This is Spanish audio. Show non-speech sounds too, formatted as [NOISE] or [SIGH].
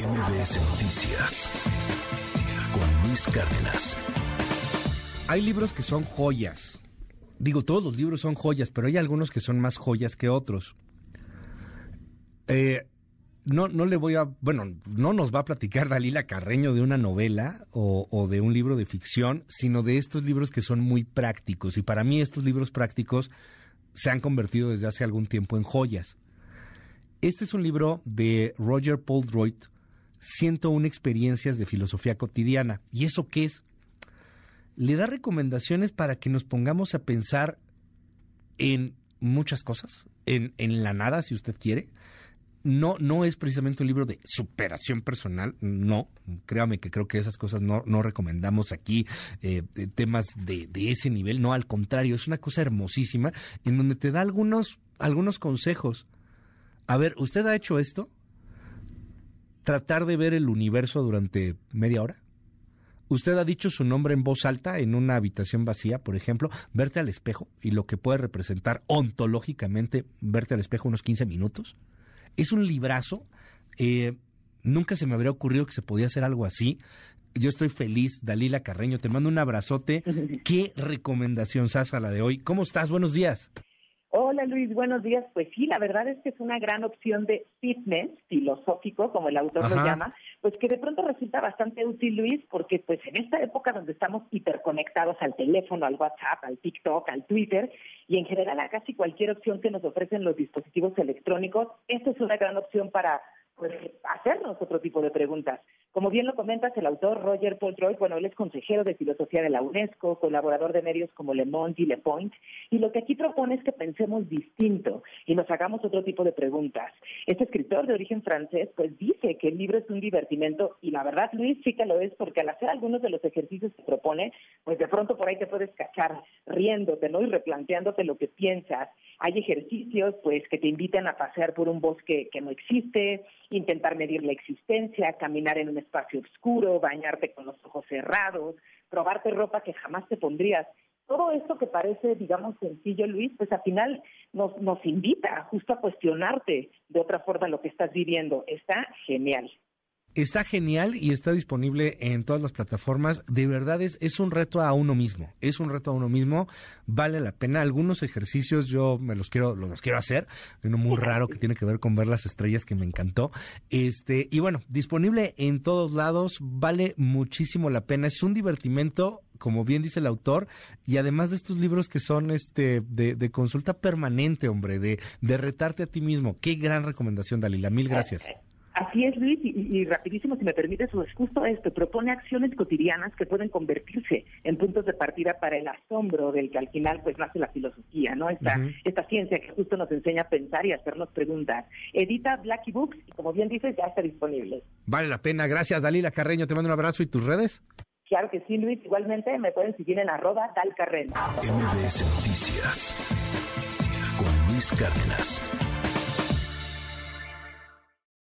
MBS Noticias con Luis Cárdenas. Hay libros que son joyas. Digo, todos los libros son joyas, pero hay algunos que son más joyas que otros. Eh, no, no le voy a, bueno, no nos va a platicar Dalila Carreño de una novela o, de un libro de ficción, sino de estos libros que son muy prácticos. Y para mí estos libros prácticos se han convertido desde hace algún tiempo en joyas. Este es un libro de Roger Poldroyd, 101 experiencias de filosofía cotidiana. ¿Y eso qué es? Le da recomendaciones para que nos pongamos a pensar en muchas cosas, en, en la nada, si usted quiere. No, no es precisamente un libro de superación personal, no, créame que creo que esas cosas no, no recomendamos aquí, eh, temas de, de ese nivel, no, al contrario, es una cosa hermosísima en donde te da algunos, algunos consejos a ver, ¿usted ha hecho esto? ¿Tratar de ver el universo durante media hora? ¿Usted ha dicho su nombre en voz alta en una habitación vacía, por ejemplo? Verte al espejo y lo que puede representar ontológicamente verte al espejo unos 15 minutos. Es un librazo. Eh, nunca se me habría ocurrido que se podía hacer algo así. Yo estoy feliz, Dalila Carreño. Te mando un abrazote. [LAUGHS] Qué recomendación, Sasa, la de hoy. ¿Cómo estás? Buenos días. Hola Luis, buenos días. Pues sí, la verdad es que es una gran opción de fitness filosófico, como el autor Ajá. lo llama, pues que de pronto resulta bastante útil Luis, porque pues en esta época donde estamos hiperconectados al teléfono, al WhatsApp, al TikTok, al Twitter y en general a casi cualquier opción que nos ofrecen los dispositivos electrónicos, esta es una gran opción para pues hacernos otro tipo de preguntas. Como bien lo comentas, el autor Roger Poltroy, bueno, él es consejero de filosofía de la UNESCO, colaborador de medios como Le Monde y Le Point, y lo que aquí propone es que pensemos distinto y nos hagamos otro tipo de preguntas. Este escritor de origen francés, pues dice que el libro es un divertimento, y la verdad, Luis, sí que lo es, porque al hacer algunos de los ejercicios que propone, pues de pronto por ahí te puedes cachar riéndote, ¿no? Y replanteándote lo que piensas. Hay ejercicios, pues, que te invitan a pasear por un bosque que no existe, intentar medir la existencia, caminar en un espacio oscuro, bañarte con los ojos cerrados, probarte ropa que jamás te pondrías. Todo esto que parece, digamos, sencillo, Luis, pues al final nos, nos invita justo a cuestionarte de otra forma lo que estás viviendo. Está genial. Está genial y está disponible en todas las plataformas. De verdad es, es un reto a uno mismo. Es un reto a uno mismo. Vale la pena. Algunos ejercicios yo me los quiero, los quiero hacer. Uno muy raro que tiene que ver con ver las estrellas que me encantó. Este, y bueno, disponible en todos lados. Vale muchísimo la pena. Es un divertimento, como bien dice el autor, y además de estos libros que son este de, de consulta permanente, hombre, de, de retarte a ti mismo. Qué gran recomendación, Dalila. Mil gracias. Así es, Luis, y, y, rapidísimo, si me permites, pues justo esto, propone acciones cotidianas que pueden convertirse en puntos de partida para el asombro del que al final pues nace la filosofía, ¿no? Esta, uh -huh. esta ciencia que justo nos enseña a pensar y a hacernos preguntas. Edita Blacky Books y como bien dices, ya está disponible. Vale la pena, gracias Dalila Carreño, te mando un abrazo y tus redes. Claro que sí, Luis, igualmente me pueden seguir en arroba dalcarreño. MBS Noticias con Luis Cárdenas.